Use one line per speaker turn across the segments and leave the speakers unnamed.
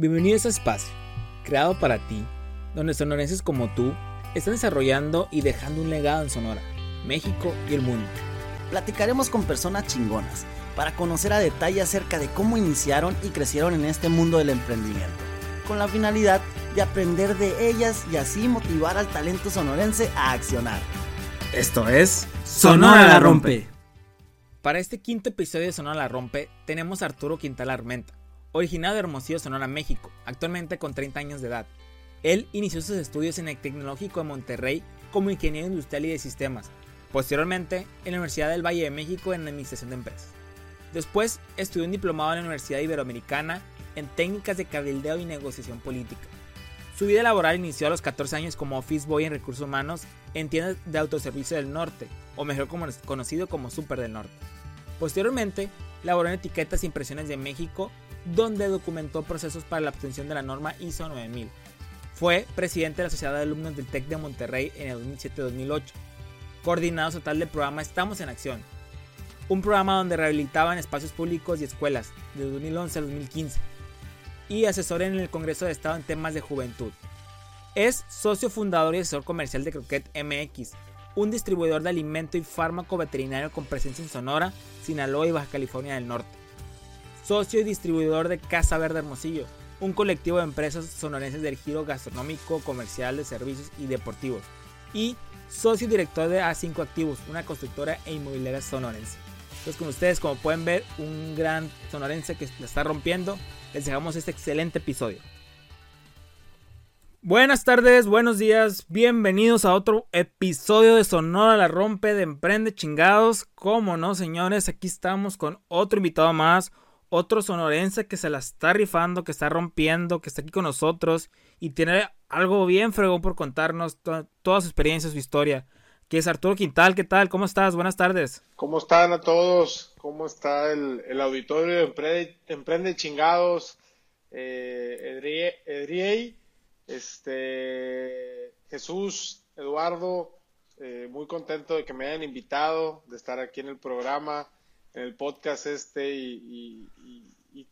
Bienvenido a este espacio, creado para ti, donde sonorenses como tú están desarrollando y dejando un legado en Sonora, México y el mundo.
Platicaremos con personas chingonas para conocer a detalle acerca de cómo iniciaron y crecieron en este mundo del emprendimiento, con la finalidad de aprender de ellas y así motivar al talento sonorense a accionar.
Esto es Sonora la Rompe. Para este quinto episodio de Sonora la Rompe tenemos a Arturo Quintal Armenta Originado de Hermosillo, Sonora, México, actualmente con 30 años de edad. Él inició sus estudios en el Tecnológico de Monterrey como ingeniero industrial y de sistemas, posteriormente en la Universidad del Valle de México en Administración de Empresas. Después estudió un diplomado en la Universidad Iberoamericana en técnicas de cabildeo y negociación política. Su vida laboral inició a los 14 años como office boy en recursos humanos en tiendas de autoservicio del norte, o mejor conocido como Super del Norte. Posteriormente, laboró en etiquetas e impresiones de México donde documentó procesos para la obtención de la norma ISO 9000. Fue presidente de la Sociedad de Alumnos del TEC de Monterrey en el 2007-2008. Coordinado total del programa Estamos en Acción, un programa donde rehabilitaban espacios públicos y escuelas de 2011 a 2015. Y asesor en el Congreso de Estado en temas de juventud. Es socio fundador y asesor comercial de Croquet MX, un distribuidor de alimento y fármaco veterinario con presencia en Sonora, Sinaloa y Baja California del Norte socio y distribuidor de Casa Verde Hermosillo, un colectivo de empresas sonorenses del giro gastronómico, comercial, de servicios y deportivos, y socio y director de A5 Activos, una constructora e inmobiliaria sonorense. Entonces, con ustedes, como pueden ver, un gran sonorense que la está rompiendo, les dejamos este excelente episodio. Buenas tardes, buenos días, bienvenidos a otro episodio de Sonora la Rompe de Emprende Chingados. Como no, señores, aquí estamos con otro invitado más, otro sonorense que se la está rifando, que está rompiendo, que está aquí con nosotros y tiene algo bien fregón por contarnos toda su experiencia, su historia. Que es Arturo Quintal, ¿qué tal? ¿Cómo estás? Buenas tardes.
¿Cómo están a todos? ¿Cómo está el, auditorio de Emprende, Chingados? Eh, este, Jesús, Eduardo, eh, muy contento de que me hayan invitado, de estar aquí en el programa en el podcast este y,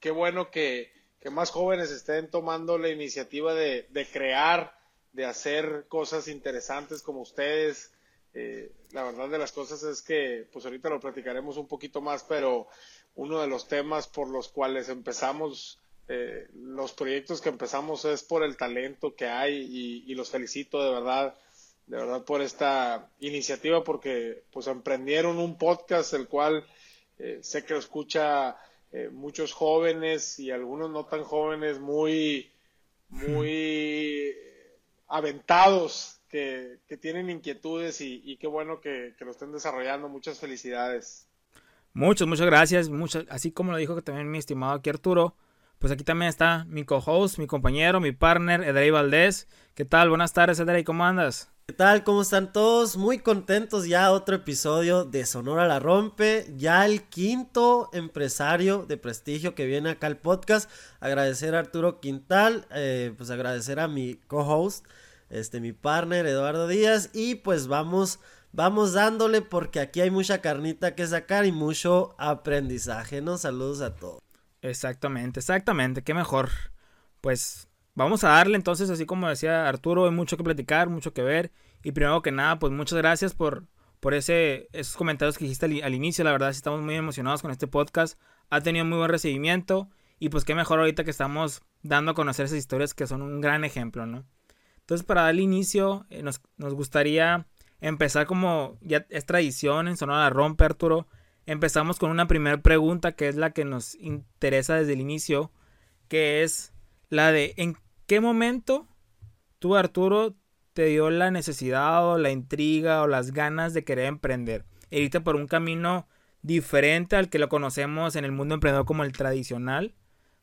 qué bueno que, más jóvenes estén tomando la iniciativa de, crear, de hacer cosas interesantes como ustedes. Eh, la verdad de las cosas es que, pues ahorita lo platicaremos un poquito más, pero uno de los temas por los cuales empezamos eh, los proyectos que empezamos es por el talento que hay y, y, los felicito de verdad, de verdad por esta iniciativa porque pues emprendieron un podcast el cual eh, sé que lo escucha eh, muchos jóvenes y algunos no tan jóvenes muy, muy aventados que, tienen inquietudes y, qué bueno que, lo estén desarrollando. Muchas felicidades.
Muchas, muchas gracias. Muchas, así como lo dijo también mi estimado aquí Arturo, pues aquí también está mi co-host, mi compañero, mi partner, Edrey Valdés. ¿Qué tal? Buenas tardes, Edrey, ¿cómo andas?
¿Qué tal? ¿Cómo están todos? Muy contentos ya otro episodio de Sonora la Rompe, ya el quinto empresario de prestigio que viene acá al podcast. Agradecer a Arturo Quintal, eh, pues agradecer a mi co-host, este mi partner Eduardo Díaz y pues vamos vamos dándole porque aquí hay mucha carnita que sacar y mucho aprendizaje, ¿no? Saludos a todos.
Exactamente, exactamente, qué mejor. Pues Vamos a darle entonces, así como decía Arturo, hay mucho que platicar, mucho que ver. Y primero que nada, pues muchas gracias por, por ese, esos comentarios que dijiste al, inicio. La verdad, estamos muy emocionados con este podcast. Ha tenido muy buen recibimiento. Y pues qué mejor ahorita que estamos dando a conocer esas historias que son un gran ejemplo, ¿no? Entonces, para darle inicio, eh, nos, nos, gustaría empezar como ya es tradición en Sonora Rompe, Arturo. Empezamos con una primera pregunta que es la que nos interesa desde el inicio, que es la de ¿en qué momento tú, Arturo, te dio la necesidad o la intriga o las ganas de querer emprender? Irte por un camino diferente al que lo conocemos en el mundo emprendedor como el tradicional.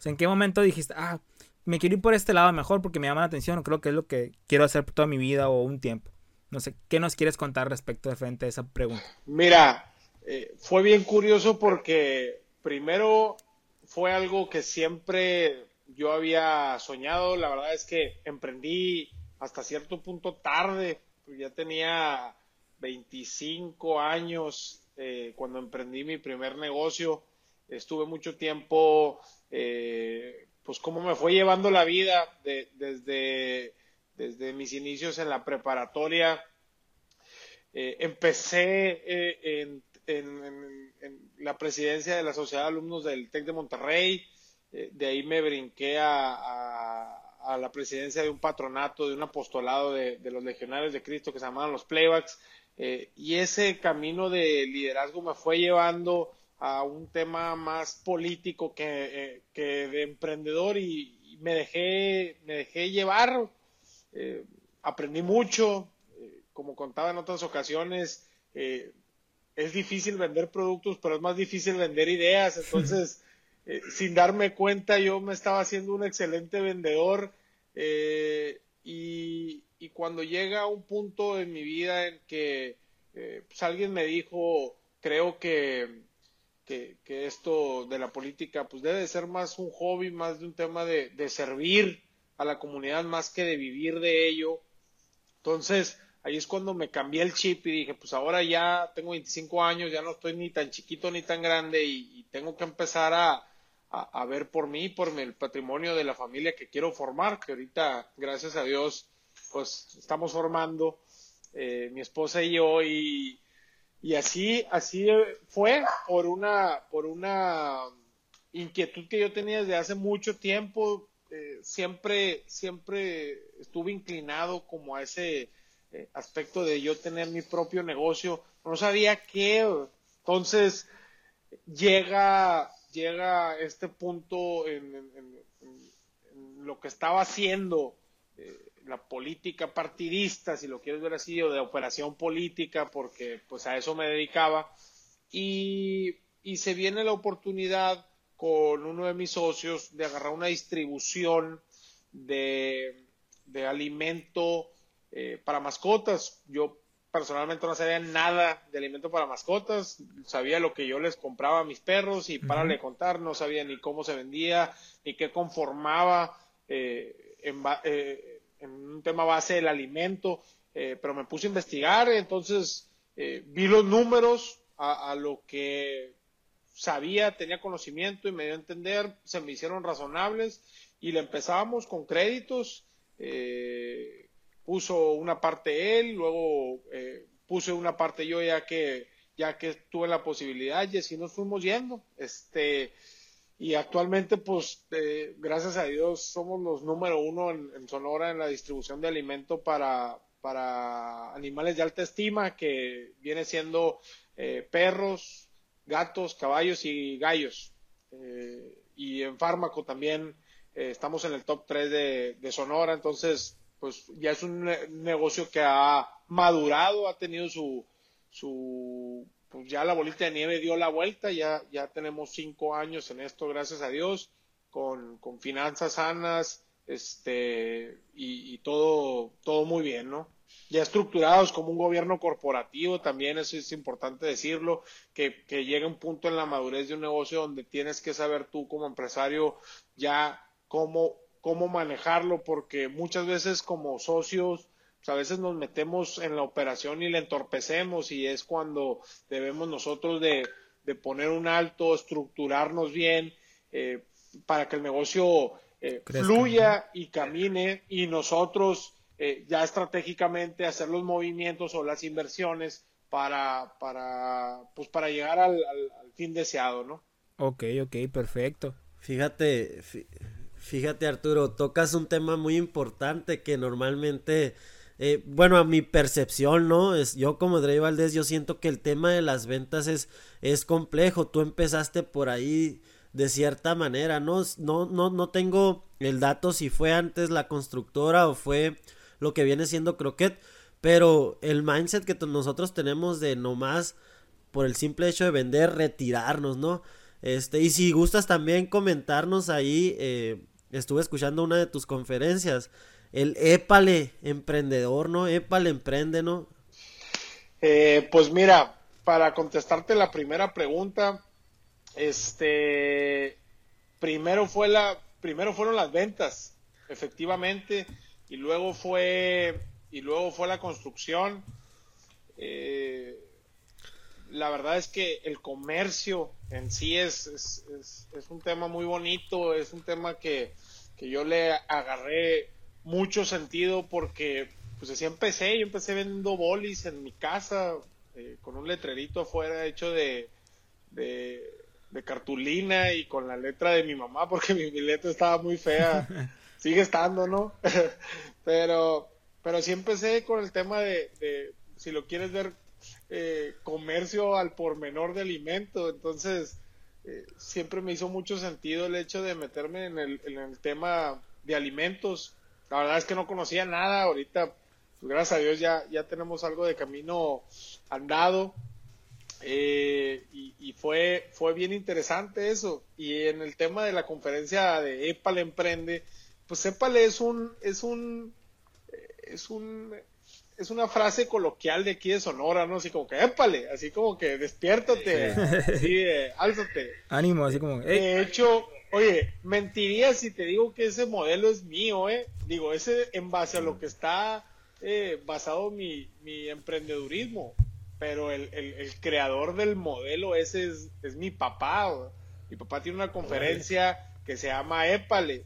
¿en qué momento dijiste, ah, me quiero ir por este lado mejor porque me llama la atención creo que es lo que quiero hacer toda mi vida o un tiempo? No sé, ¿qué nos quieres contar respecto de frente a esa pregunta?
Mira, eh, fue bien curioso porque primero fue algo que siempre yo había soñado, la verdad es que emprendí hasta cierto punto tarde, ya tenía 25 años eh, cuando emprendí mi primer negocio, estuve mucho tiempo eh, pues cómo me fue llevando la vida desde, desde mis inicios en la preparatoria. Empecé eh, en, la presidencia de la Sociedad de Alumnos del TEC de Monterrey, eh, de ahí me brinqué a, la presidencia de un patronato, de un apostolado de, de, los legionarios de Cristo que se llamaban los playbacks, y ese camino de liderazgo me fue llevando a un tema más político que, eh, de emprendedor y, me dejé me dejé llevar eh, aprendí mucho eh, como contaba en otras ocasiones es difícil vender productos pero es más difícil vender ideas entonces sin darme cuenta yo me estaba haciendo un excelente vendedor y, y, cuando llega un punto en mi vida en que pues alguien me dijo creo que que, esto de la política pues debe de ser más un hobby, más de un tema de, servir a la comunidad más que de vivir de ello. Entonces, ahí es cuando me cambié el chip y dije, pues ahora ya tengo 25 años, ya no estoy ni tan chiquito ni tan grande y, tengo que empezar a, a, ver por mí, por el patrimonio de la familia que quiero formar, que ahorita, gracias a Dios, pues estamos formando, eh, mi esposa y yo, y, y así, así fue por una, por una inquietud que yo tenía desde hace mucho tiempo. Eh, siempre, siempre estuve inclinado como a ese eh, aspecto de yo tener mi propio negocio. No sabía qué. Entonces, llega, llega este punto en, lo que estaba haciendo. Eh, la política partidista, si lo quieres ver así, o de operación política, porque pues a eso me dedicaba. Y, se viene la oportunidad con uno de mis socios de agarrar una distribución de, de alimento eh, para mascotas. Yo personalmente no sabía nada de alimento para mascotas, sabía lo que yo les compraba a mis perros y para le contar, no sabía ni cómo se vendía, ni qué conformaba eh, en, eh, en un tema base del alimento, eh, pero me puse a investigar, entonces eh, vi los números a, lo que sabía, tenía conocimiento y me dio a entender, se me hicieron razonables y le empezábamos con créditos, eh, puso una parte él, luego puse una parte yo ya que ya que tuve la posibilidad y así nos fuimos yendo. Este, y actualmente pues eh, gracias a Dios somos los número uno en, Sonora en la distribución de alimento para, para animales de alta estima que viene siendo eh, perros, gatos, caballos y gallos eh, y en fármaco también estamos en el top 3 de, de, Sonora entonces pues ya es un negocio que ha madurado ha tenido su su pues ya la bolita de nieve dio la vuelta, ya, ya tenemos cinco años en esto, gracias a Dios, con, con finanzas sanas, este, y, todo, todo muy bien, ¿no? Ya estructurados como un gobierno corporativo, también eso es importante decirlo, que, que llega un punto en la madurez de un negocio donde tienes que saber tú como empresario ya cómo, cómo manejarlo, porque muchas veces como socios a veces nos metemos en la operación y la entorpecemos y es cuando debemos nosotros de, poner un alto, estructurarnos bien eh, para que el negocio eh, fluya y camine y nosotros eh, ya estratégicamente hacer los movimientos o las inversiones para, para, pues para llegar al, fin deseado, ¿no?
Ok, ok, perfecto.
Fíjate, fíjate Arturo, tocas un tema muy importante que normalmente eh, bueno, a mi percepción, ¿no? Es, yo como Dre Valdés, yo siento que el tema de las ventas es, es complejo. Tú empezaste por ahí de cierta manera, ¿no? No, no, no tengo el dato si fue antes la constructora o fue lo que viene siendo Croquet, pero el mindset que nosotros tenemos de nomás por el simple hecho de vender, retirarnos, ¿no? Este, y si gustas también comentarnos ahí, eh, estuve escuchando una de tus conferencias el épale emprendedor, ¿no? Épale emprende, ¿no?
Eh, pues mira, para contestarte la primera pregunta, este, primero fue la, primero fueron las ventas, efectivamente, y luego fue, y luego fue la construcción. Eh, la verdad es que el comercio en sí es, es, es, un tema muy bonito, es un tema que, que, yo le agarré mucho sentido porque pues así empecé, yo empecé vendiendo bolis en mi casa eh, con un letrerito afuera hecho de, de, cartulina y con la letra de mi mamá porque mi, letra estaba muy fea, sigue estando, ¿no? pero, pero sí empecé con el tema de, de si lo quieres ver eh, comercio al por menor de alimento. Entonces, eh, siempre me hizo mucho sentido el hecho de meterme en el, tema de alimentos. La verdad es que no conocía nada. Ahorita, pues, gracias a Dios, ya, ya tenemos algo de camino andado. Eh, y, fue, fue bien interesante eso. Y en el tema de la conferencia de EPAL Emprende, pues EPAL es un, es un, es un es una frase coloquial de aquí de Sonora, ¿no? Así como que, épale, así como que despiértate, así álzate.
Ánimo, así como,
De hecho, oye, mentiría si te digo que ese modelo es mío, ¿eh? Digo, ese en base a lo que está eh, basado mi, mi emprendedurismo, pero el, el, creador del modelo ese es, es mi papá, Mi papá tiene una conferencia que se llama Épale,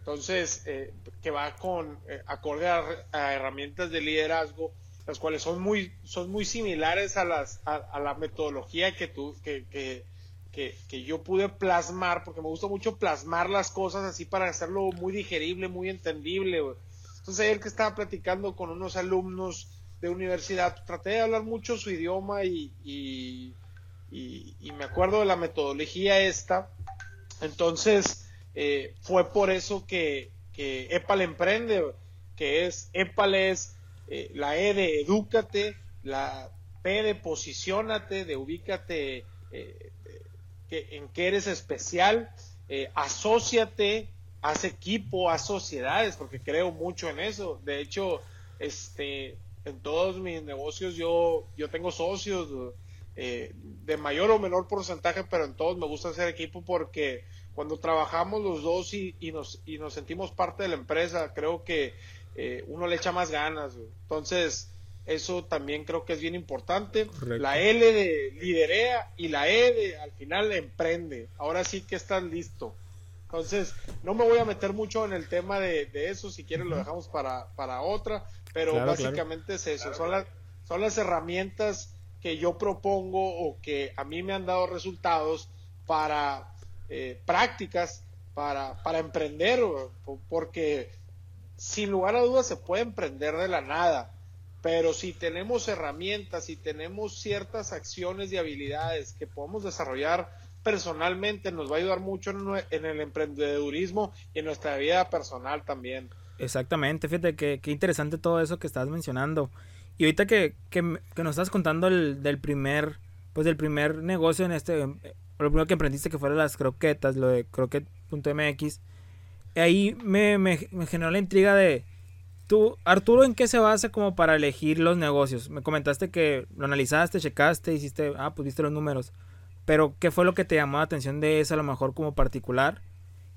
entonces, eh, que va con eh, acorde a, herramientas de liderazgo, las cuales son muy, son muy similares a, las, a, la metodología que, tú, que, que, que, yo pude plasmar, porque me gusta mucho plasmar las cosas así para hacerlo muy digerible, muy entendible. Entonces, ayer que estaba platicando con unos alumnos de universidad, traté de hablar mucho su idioma y, y, y me acuerdo de la metodología esta. Entonces, eh, fue por eso que, que EPAL emprende, que es EPAL es eh, la E de edúcate, la P de posicionate, de ubícate eh, en que eres especial, asóciate, haz equipo, haz sociedades, porque creo mucho en eso. De hecho, este, en todos mis negocios yo, yo tengo socios de mayor o menor porcentaje, pero en todos me gusta hacer equipo porque cuando trabajamos los dos y, nos, y nos sentimos parte de la empresa, creo que eh, uno le echa más ganas. Entonces, eso también creo que es bien importante. La L de liderea y la E de al final emprende. Ahora sí que estás listo. Entonces, no me voy a meter mucho en el tema de, eso, si quieres lo dejamos para, para otra, pero básicamente es eso, son, las, son las herramientas que yo propongo o que a mí me han dado resultados para eh, prácticas para, para emprender, porque sin lugar a dudas se puede emprender de la nada, pero si tenemos herramientas, si tenemos ciertas acciones y habilidades que podemos desarrollar personalmente, nos va a ayudar mucho en, el emprendedurismo y en nuestra vida personal también.
Exactamente, fíjate que, qué interesante todo eso que estás mencionando. Y ahorita que, que, nos estás contando el, del primer, pues del primer negocio en este, lo primero que emprendiste que fueron las croquetas, lo de croquet.mx, ahí me, me, generó la intriga de, tú, Arturo, ¿en qué se basa como para elegir los negocios? Me comentaste que lo analizaste, checaste, hiciste, ah, pues viste los números, pero ¿qué fue lo que te llamó la atención de eso a lo mejor como particular?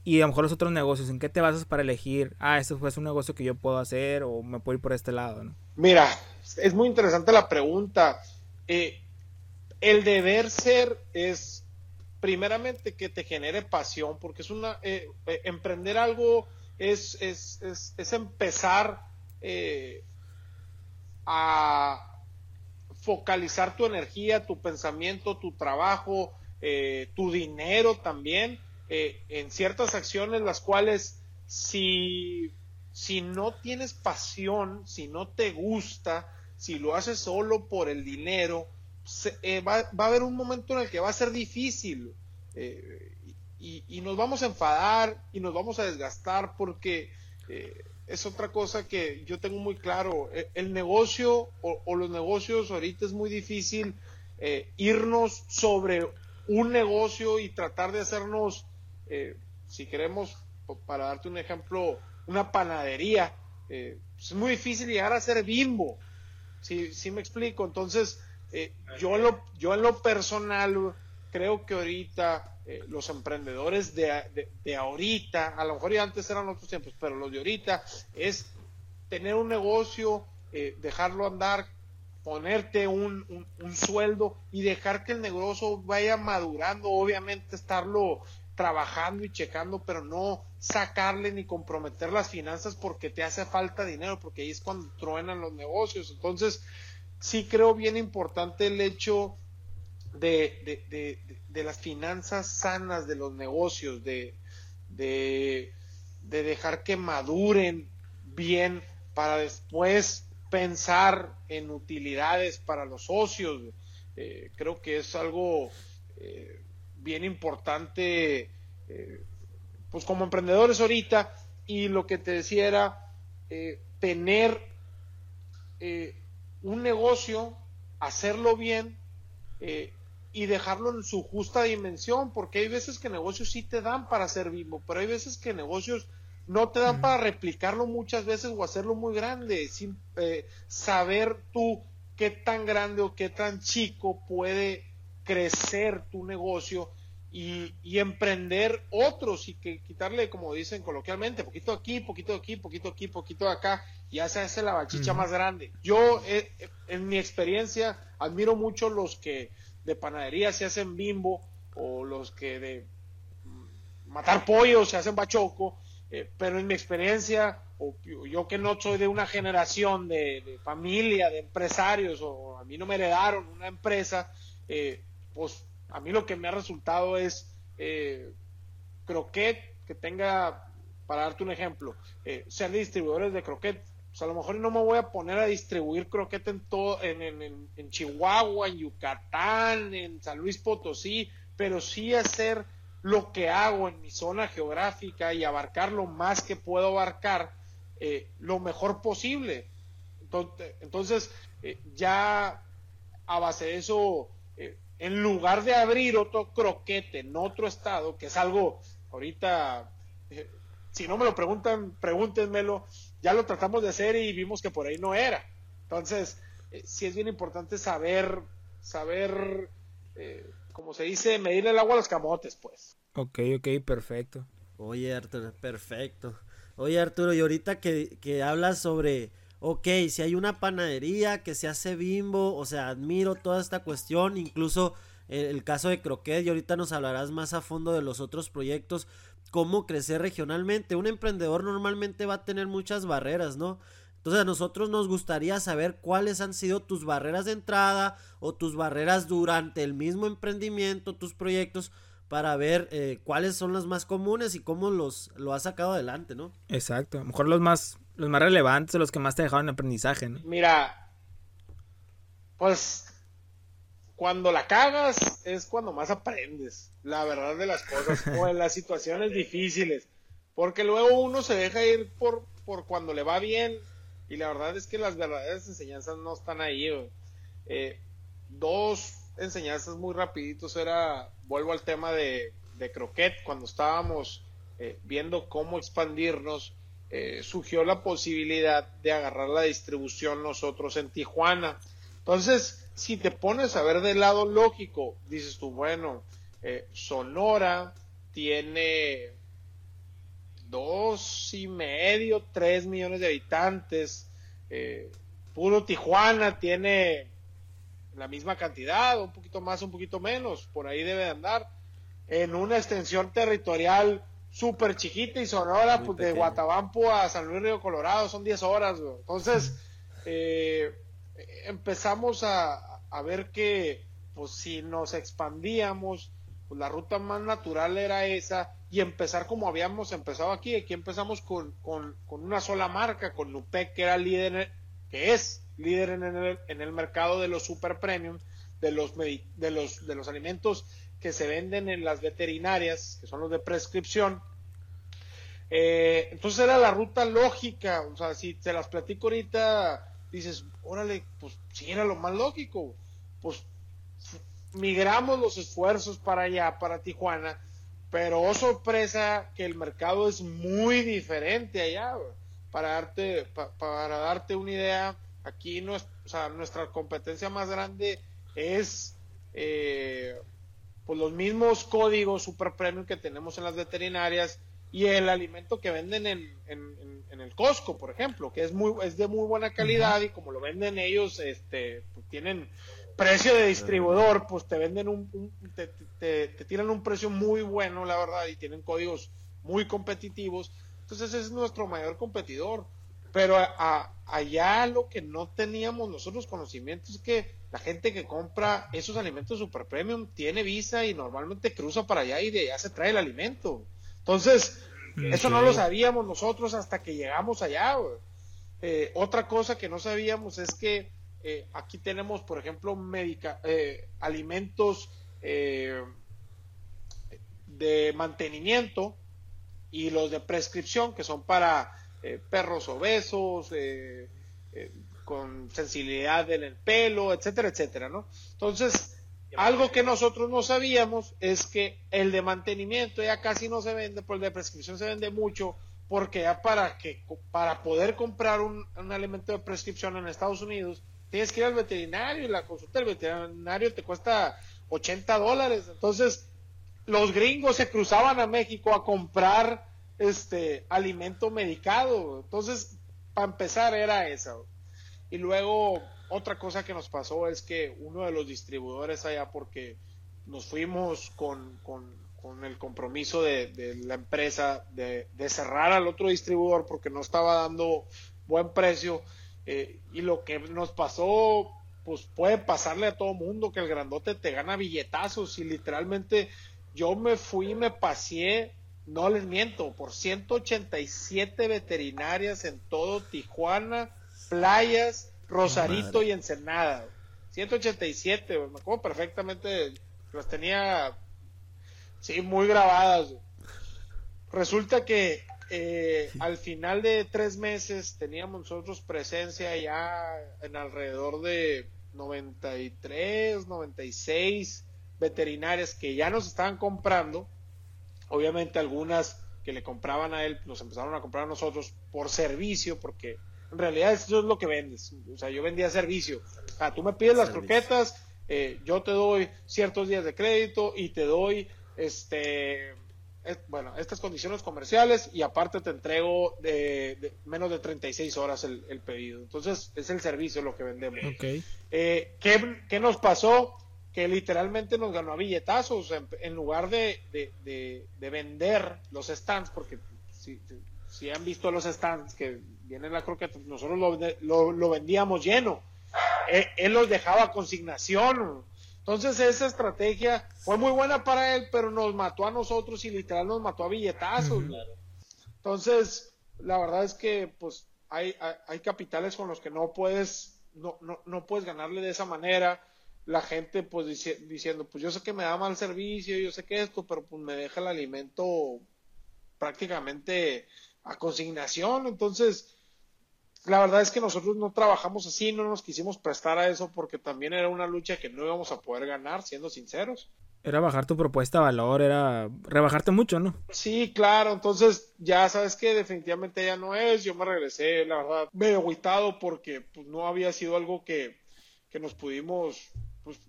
Y a lo mejor los otros negocios, ¿en qué te basas para elegir, ah, este fue un negocio que yo puedo hacer o me puedo ir por este lado?
Mira, es muy interesante la pregunta. Eh, el deber ser es primeramente que te genere pasión, porque es una, eh, eh, emprender algo es, es, es, empezar eh, a focalizar tu energía, tu pensamiento, tu trabajo, tu dinero también en ciertas acciones las cuales si, si no tienes pasión, si no te gusta, si lo haces solo por el dinero, eh, va, va, a haber un momento en el que va a ser difícil eh, y, nos vamos a enfadar y nos vamos a desgastar porque eh, es otra cosa que yo tengo muy claro. El negocio o, los negocios ahorita es muy difícil irnos sobre un negocio y tratar de hacernos, si queremos, para darte un ejemplo, una panadería. es muy difícil llegar a ser bimbo. Si, si me explico. Entonces, eh, yo, en lo, yo en lo personal creo que ahorita eh, los emprendedores de, de, ahorita, a lo mejor ya antes eran otros tiempos, pero los de ahorita es tener un negocio, eh, dejarlo andar ponerte un, sueldo y dejar que el negocio vaya madurando, obviamente estarlo trabajando y checando, pero no sacarle ni comprometer las finanzas porque te hace falta dinero, porque ahí es cuando truenan los negocios. Entonces, sí creo bien importante el hecho de, de, las finanzas sanas de los negocios, de, de, dejar que maduren bien para después pensar en utilidades para los socios. Eh, creo que es algo eh, bien importante, eh, pues como emprendedores ahorita, y lo que te decía era tener un negocio, hacerlo bien y dejarlo en su justa dimensión, porque hay veces que negocios sí te dan para ser vivo, pero hay veces que negocios no te dan para replicarlo muchas veces o hacerlo muy grande, sin eh, saber tú qué tan grande o qué tan chico puede crecer tu negocio y, emprender otros y que quitarle, como dicen coloquialmente, poquito aquí, poquito aquí, poquito aquí, poquito acá, y ya se hace la bachicha más grande. Yo, eh, en mi experiencia, admiro mucho los que de panadería se hacen bimbo o los que de matar pollos se hacen bachoco, eh, pero en mi experiencia, o yo que no soy de una generación de, familia, de empresarios, o a mí no me heredaron una empresa, eh, pues a mí lo que me ha resultado es eh, croquet que tenga, para darte un ejemplo, eh, sean distribuidores de croquet pues a lo mejor no me voy a poner a distribuir croqueta en todo, en, en, en, Chihuahua, en Yucatán, en San Luis Potosí, pero sí hacer lo que hago en mi zona geográfica y abarcar lo más que puedo abarcar eh, lo mejor posible. Entonces, entonces eh, ya a base de eso, eh, en lugar de abrir otro croquete en otro estado, que es algo ahorita, si no me lo preguntan, pregúntenmelo, ya lo tratamos de hacer y vimos que por ahí no era. Entonces, eh, sí es bien importante saber, saber, eh, como se dice, medirle el agua a los camotes, pues.
Ok, ok, perfecto.
Oye, Arturo, perfecto. Oye, Arturo, y ahorita que, que hablas sobre, ok, si hay una panadería que se hace bimbo, o sea, admiro toda esta cuestión, incluso el, caso de Croquet, y ahorita nos hablarás más a fondo de los otros proyectos, cómo crecer regionalmente. Un emprendedor normalmente va a tener muchas barreras, ¿no? Entonces a nosotros nos gustaría saber cuáles han sido tus barreras de entrada o tus barreras durante el mismo emprendimiento, tus proyectos, para ver eh, cuáles son las más comunes y cómo los lo has sacado adelante, ¿no?
Exacto, a lo mejor los más los más relevantes o los que más te dejaron aprendizaje, ¿no?
Mira, pues cuando la cagas es cuando más aprendes la verdad de las cosas o en las situaciones difíciles. Porque luego uno se deja ir por, por cuando le va bien y la verdad es que las verdaderas enseñanzas no están ahí. Eh, dos enseñanzas muy rapiditos era, vuelvo al tema de, de croquet, cuando estábamos eh, viendo cómo expandirnos, eh, surgió la posibilidad de agarrar la distribución nosotros en Tijuana. Entonces, si te pones a ver del lado lógico, dices tú, bueno, eh, Sonora tiene dos y medio, tres millones de habitantes. Eh, puro Tijuana tiene la misma cantidad, un poquito más, un poquito menos, por ahí debe de andar. En una extensión territorial súper chiquita y Sonora, pues de Guatabampo a San Luis Río Colorado son 10 horas. Entonces, eh, empezamos a, a, ver que, pues si nos expandíamos, pues la ruta más natural era esa y empezar como habíamos empezado aquí. Aquí empezamos con, una sola marca, con Nupec, que era líder, que es líder en el, en el mercado de los super premium, de los, de, los, de los alimentos que se venden en las veterinarias, que son los de prescripción. Eh, entonces era la ruta lógica, o sea, si te las platico ahorita, dices, órale, pues sí era lo más lógico, pues migramos los esfuerzos para allá, para Tijuana, pero oh sorpresa que el mercado es muy diferente allá. Para darte, para darte una idea, aquí no o sea, nuestra competencia más grande es eh, pues los mismos códigos super premium que tenemos en las veterinarias y el alimento que venden en, en, el Costco, por ejemplo, que es muy es de muy buena calidad y como lo venden ellos, este, pues tienen precio de distribuidor, pues te venden un, te, te, tiran un precio muy bueno, la verdad, y tienen códigos muy competitivos. Entonces es nuestro mayor competidor. Pero allá lo que no teníamos nosotros conocimiento es que la gente que compra esos alimentos super premium tiene visa y normalmente cruza para allá y de allá se trae el alimento. Entonces, eso no lo sabíamos nosotros hasta que llegamos allá. Eh, otra cosa que no sabíamos es que eh, aquí tenemos, por ejemplo, medica, eh, alimentos de mantenimiento y los de prescripción, que son para perros obesos, con sensibilidad en el pelo, etcétera, etcétera, ¿no? Entonces, algo que nosotros no sabíamos es que el de mantenimiento ya casi no se vende, pues el de prescripción se vende mucho, porque ya para que para poder comprar un, alimento de prescripción en Estados Unidos tienes que ir al veterinario y la consulta del veterinario te cuesta 80 dólares. Entonces, los gringos se cruzaban a México a comprar este alimento medicado. Entonces, para empezar era eso. Y luego otra cosa que nos pasó es que uno de los distribuidores allá, porque nos fuimos con, el compromiso de, la empresa de, cerrar al otro distribuidor porque no estaba dando buen precio, eh, y lo que nos pasó, pues puede pasarle a todo mundo que el grandote te gana billetazos y literalmente yo me fui me paseé, no les miento, por 187 veterinarias en todo Tijuana, playas, Rosarito y Ensenada. 187, me acuerdo perfectamente, las tenía, sí, muy grabadas. Resulta que eh, al final de tres meses teníamos nosotros presencia ya en alrededor de 93, 96 veterinarias que ya nos estaban comprando. Obviamente algunas que le compraban a él, nos empezaron a comprar a nosotros por servicio, porque en realidad eso es lo que vendes. O sea, yo vendía servicio. O sea, tú me pides las croquetas, eh, yo te doy ciertos días de crédito y te doy, este, bueno, estas condiciones comerciales y aparte te entrego de, menos de 36 horas el, pedido. Entonces, es el servicio lo que vendemos. Eh, ¿qué, nos pasó? Que literalmente nos ganó a billetazos en, lugar de, de, vender los stands, porque si, si han visto los stands que viene la croqueta, nosotros lo, lo, vendíamos lleno. Él, él, los dejaba a consignación. Entonces esa estrategia fue muy buena para él, pero nos mató a nosotros y literal nos mató a billetazos. Entonces, la verdad es que pues hay, hay, capitales con los que no puedes, no, no, no, puedes ganarle de esa manera. La gente pues diciendo, pues yo sé que me da mal servicio, yo sé que esto, pero pues me deja el alimento prácticamente a consignación. Entonces, la verdad es que nosotros no trabajamos así, no nos quisimos prestar a eso porque también era una lucha que no íbamos a poder ganar, siendo sinceros.
Era bajar tu propuesta de valor, era rebajarte mucho, ¿no?
Sí, claro, entonces ya sabes que definitivamente ya no es, yo me regresé, la verdad, medio agüitado porque pues, no había sido algo que, que nos pudimos, pues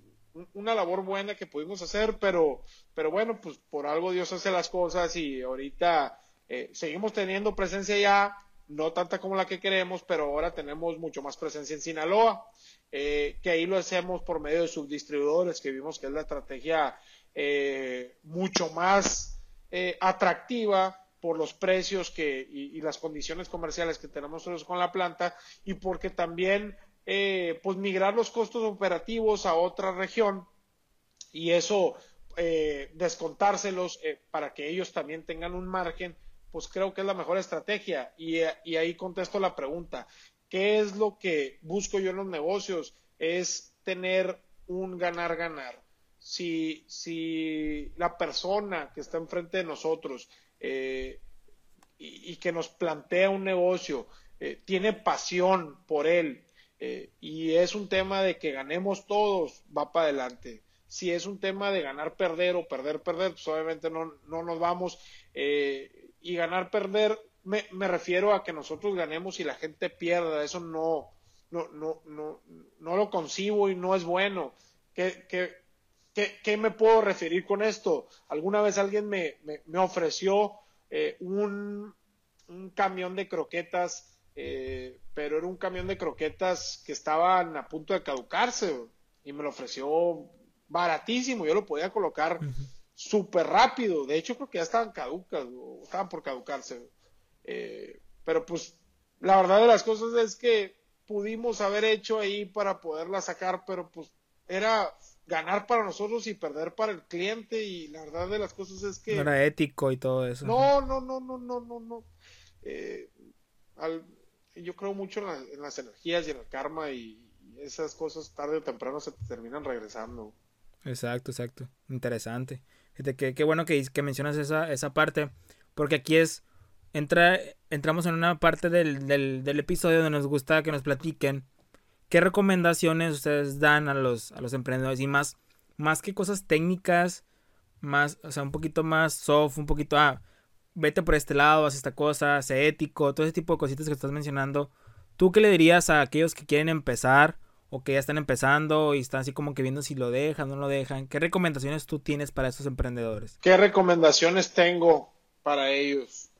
una labor buena que pudimos hacer, pero, pero bueno, pues por algo Dios hace las cosas y ahorita eh, seguimos teniendo presencia ya, no tanta como la que queremos, pero ahora tenemos mucho más presencia en Sinaloa, eh, que ahí lo hacemos por medio de subdistribuidores, que vimos que es la estrategia eh, mucho más atractiva por los precios que, y, las condiciones comerciales que tenemos nosotros con la planta y porque también pues migrar los costos operativos a otra región y eso descontárselos para que ellos también tengan un margen pues creo que es la mejor estrategia. Y, ahí contesto la pregunta, ¿qué es lo que busco yo en los negocios? Es tener un ganar-ganar. Si, si la persona que está enfrente de nosotros eh, y, que nos plantea un negocio eh, tiene pasión por él eh, y es un tema de que ganemos todos, va para adelante. Si es un tema de ganar, perder o perder, perder, pues obviamente no, no nos vamos y ganar, perder, me, me, refiero a que nosotros ganemos y la gente pierda. Eso no, no, no, no, no lo concibo y no es bueno. ¿Qué, qué, qué, me puedo referir con esto? Alguna vez alguien me, me, ofreció eh, un, camión de croquetas, eh, pero era un camión de croquetas que estaban a punto de caducarse y me lo ofreció baratísimo, yo lo podía colocar súper rápido, de hecho creo que ya estaban caducas o estaban por caducarse, eh, pero pues la verdad de las cosas es que pudimos haber hecho ahí para poderla sacar, pero pues era ganar para nosotros y perder para el cliente y la verdad de las cosas es que...
No era ético y todo eso.
No, no, no, no, no, no, no. Eh, yo creo mucho en, las energías y en el karma y, esas cosas tarde o temprano se terminan regresando.
Exacto, exacto. Interesante. Que qué bueno que, que mencionas esa, esa parte, porque aquí es... Entra, entramos en una parte del, del, del episodio donde nos gusta que nos platiquen ¿Qué recomendaciones ustedes dan a los, a los emprendedores? Y más, más que cosas técnicas, más, o sea, un poquito más soft, un poquito, ah, vete por este lado, haz esta cosa, sé ético, todo ese tipo de cositas que estás mencionando. ¿Tú qué le dirías a aquellos que quieren empezar o que ya están empezando y están así como que viendo si lo dejan no lo dejan? ¿Qué recomendaciones tú tienes para estos emprendedores?
¿Qué recomendaciones tengo para ellos?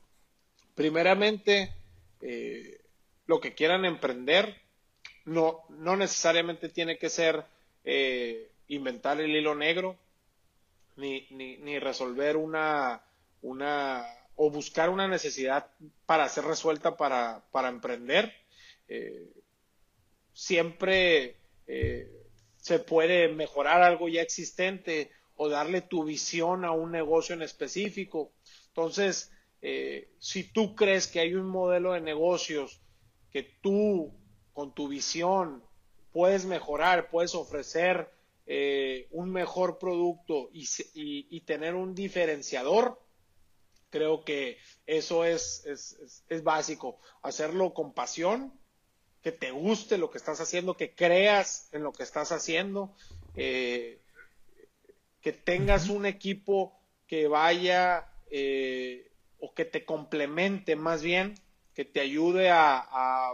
Primeramente, eh, lo que quieran emprender, no, no necesariamente tiene que ser eh, inventar el hilo negro, ni, ni, resolver una, una, o buscar una necesidad para ser resuelta para, para emprender. Eh, siempre eh, se puede mejorar algo ya existente o darle tu visión a un negocio en específico. Entonces, si tú crees que hay un modelo de negocios que tú con tu visión puedes mejorar, puedes ofrecer eh, un mejor producto y, tener un diferenciador, creo que eso es, es, básico. Hacerlo con pasión, que te guste lo que estás haciendo, que creas en lo que estás haciendo, eh, que tengas un equipo que vaya eh, o que te complemente más bien, que te ayude a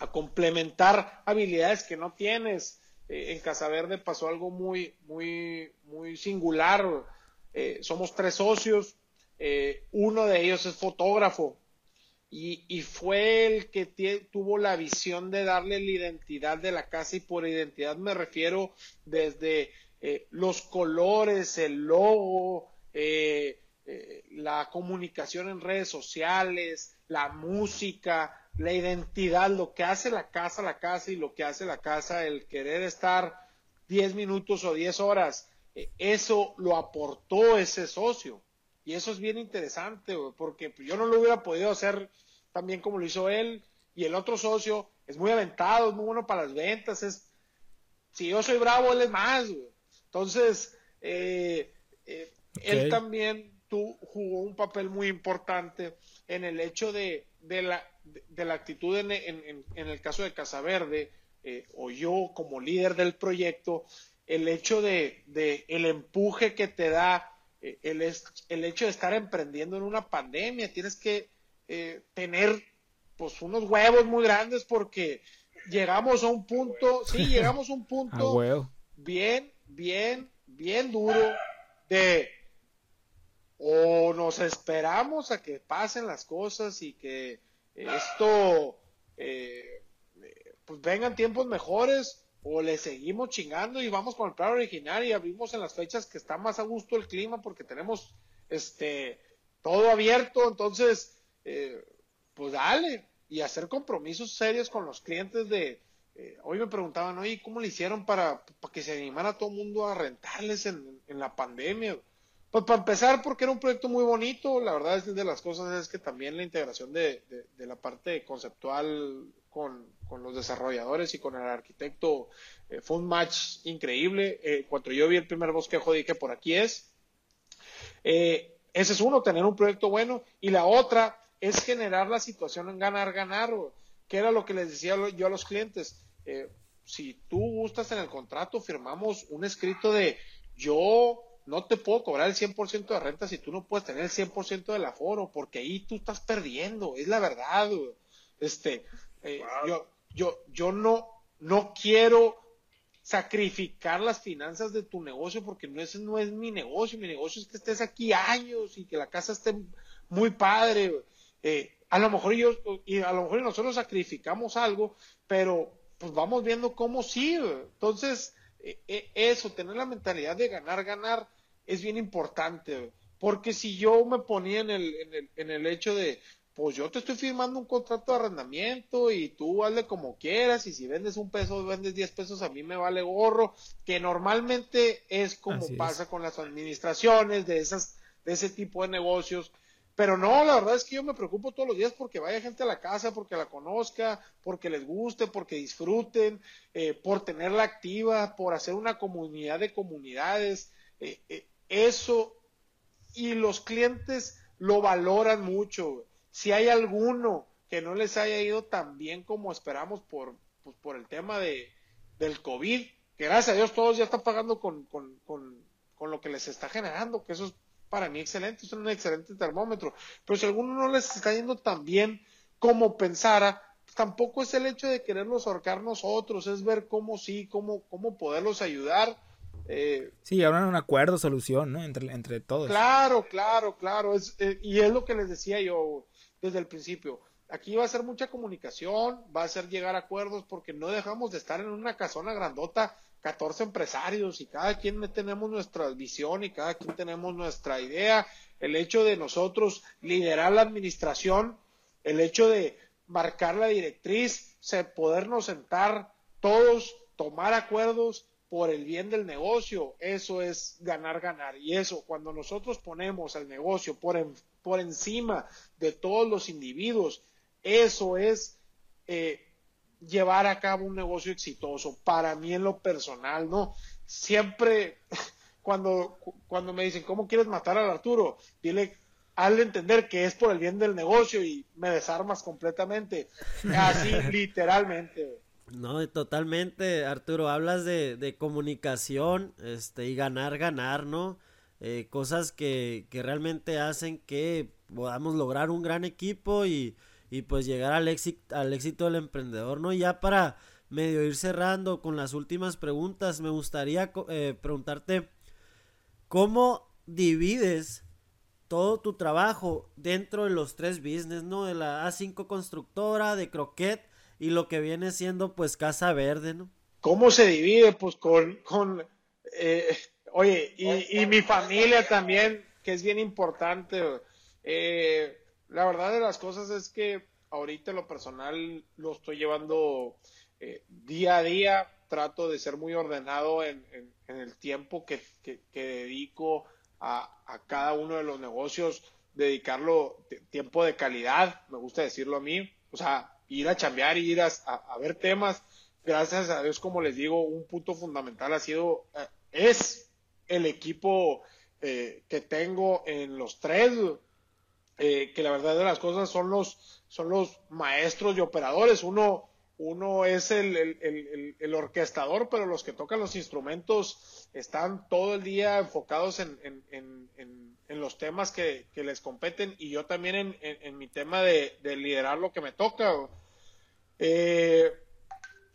a complementar habilidades que no tienes. Eh, en Casa Verde pasó algo muy, muy, muy singular. Eh, somos tres socios, uno de ellos es fotógrafo y, fue el que tuvo la visión de darle la identidad de la casa y por identidad me refiero desde los colores, el logo, la comunicación en redes sociales, la música, la identidad, lo que hace la casa, la casa y lo que hace la casa, el querer estar 10 minutos o 10 horas, eh, eso lo aportó ese socio. Y eso es bien interesante, porque yo no lo hubiera podido hacer tan bien como lo hizo él. Y el otro socio es muy aventado, es muy bueno para las ventas. Es, si yo soy bravo, él es más. Entonces, eh, eh, él también tú, jugó un papel muy importante en el hecho de, de la, de, la actitud en, en, en, el caso de Casaverde, eh, o yo como líder del proyecto, el hecho de, de el empuje que te da, el, el, hecho de estar emprendiendo en una pandemia, tienes que eh, tener pues unos huevos muy grandes porque llegamos a un punto, sí, llegamos a un punto bien, bien, bien duro de o nos esperamos a que pasen las cosas y que esto eh, pues vengan tiempos mejores o le seguimos chingando y vamos con el plan original y abrimos en las fechas que está más a gusto el clima porque tenemos este todo abierto. Entonces eh, pues dale y hacer compromisos serios con los clientes de eh, hoy me preguntaban oye cómo le hicieron para, para que se animara todo el mundo a rentarles en, la pandemia pues para empezar, porque era un proyecto muy bonito, la verdad es de las cosas es que también la integración de, la parte conceptual con, los desarrolladores y con el arquitecto eh, fue un match increíble. Eh, cuando yo vi el primer bosquejo dije, por aquí es. Eh, ese es uno, tener un proyecto bueno. Y la otra es generar la situación en ganar-ganar, que era lo que les decía yo a los clientes. si tú gustas en el contrato, firmamos un escrito de yo no te puedo cobrar el 100% de renta si tú no puedes tener el 100% del aforo, porque ahí tú estás perdiendo, es la verdad. Este, eh, yo, yo, yo no, no quiero sacrificar las finanzas de tu negocio porque no, ese no es mi negocio, mi negocio es que estés aquí años y que la casa esté muy padre. Eh, a lo mejor yo, y a lo mejor nosotros sacrificamos algo, pero pues vamos viendo cómo sí. Entonces, eh, eh, eso, tener la mentalidad de ganar, ganar, es bien importante. Porque si yo me ponía en el, en el, en el hecho de, pues yo te estoy firmando un contrato de arrendamiento y tú hazle como quieras y si vendes un peso, vendes 10 pesos, a mí me vale gorro, que normalmente es como pasa con las administraciones de esas de ese tipo de negocios. Pero no, la verdad es que yo me preocupo todos los días porque vaya gente a la casa, porque la conozca, porque les guste, porque disfruten, eh, por tenerla activa, por hacer una comunidad de comunidades. Eh, eh, eso, y los clientes lo valoran mucho si hay alguno que no les haya ido tan bien como esperamos por, pues, por el tema de, del COVID, que gracias a Dios todos ya están pagando con, con, con, con lo que les está generando, que eso es para mí excelente, es un excelente termómetro. Pero si alguno no les está yendo tan bien como pensara, tampoco es el hecho de quererlos ahorcar nosotros, es ver cómo sí, cómo, cómo poderlos ayudar.
Eh, sí, ahora un acuerdo, solución, ¿no? Entre, entre todos.
Claro, claro, claro. Es, eh, y es lo que les decía yo desde el principio. Aquí va a ser mucha comunicación, va a ser llegar acuerdos porque no dejamos de estar en una casona grandota, 14 empresarios y cada quien tenemos nuestra visión y cada quien tenemos nuestra idea. El hecho de nosotros liderar la administración, el hecho de marcar la directriz, podernos sentar todos, tomar acuerdos por el bien del negocio, eso es ganar, ganar. Y eso, cuando nosotros ponemos el negocio por, por encima de todos los individuos. Eso es eh, llevar a cabo un negocio exitoso. Para mí en lo personal, ¿no? Siempre cuando, cuando me dicen, ¿cómo quieres matar al Arturo? Dile, hazle entender que es por el bien del negocio y me desarmas completamente. Así, literalmente.
No, totalmente, Arturo, hablas de, de comunicación, este, y ganar, ganar, ¿no? Eh, cosas que, que, realmente hacen que podamos lograr un gran equipo y, y pues llegar al éxito, al éxito del emprendedor, ¿no? Ya para medio ir cerrando con las últimas preguntas, me gustaría eh, preguntarte cómo divides todo tu trabajo dentro de los tres business, ¿no? De la A5 constructora, de Croquet y lo que viene siendo pues Casa Verde, ¿no?
¿Cómo se divide? Pues con, con eh, Oye, y, mi familia también, que es bien importante. Eh, la verdad de las cosas es que ahorita lo personal lo estoy llevando eh, día a día. Trato de ser muy ordenado en, el tiempo que, dedico a, cada uno de los negocios, dedicarlo tiempo de calidad, me gusta decirlo a mí. O sea, ir a chambear, ir a, a ver temas. Gracias a Dios, como les digo, un punto fundamental ha sido, eh, es el equipo eh, que tengo en los tres, eh, que la verdad de las cosas son los, son los maestros y operadores. Uno, uno es el, el, el, orquestador, pero los que tocan los instrumentos están todo el día enfocados en, en, en, en los temas que, que, les competen y yo también en, mi tema de, de, liderar lo que me toca. Eh,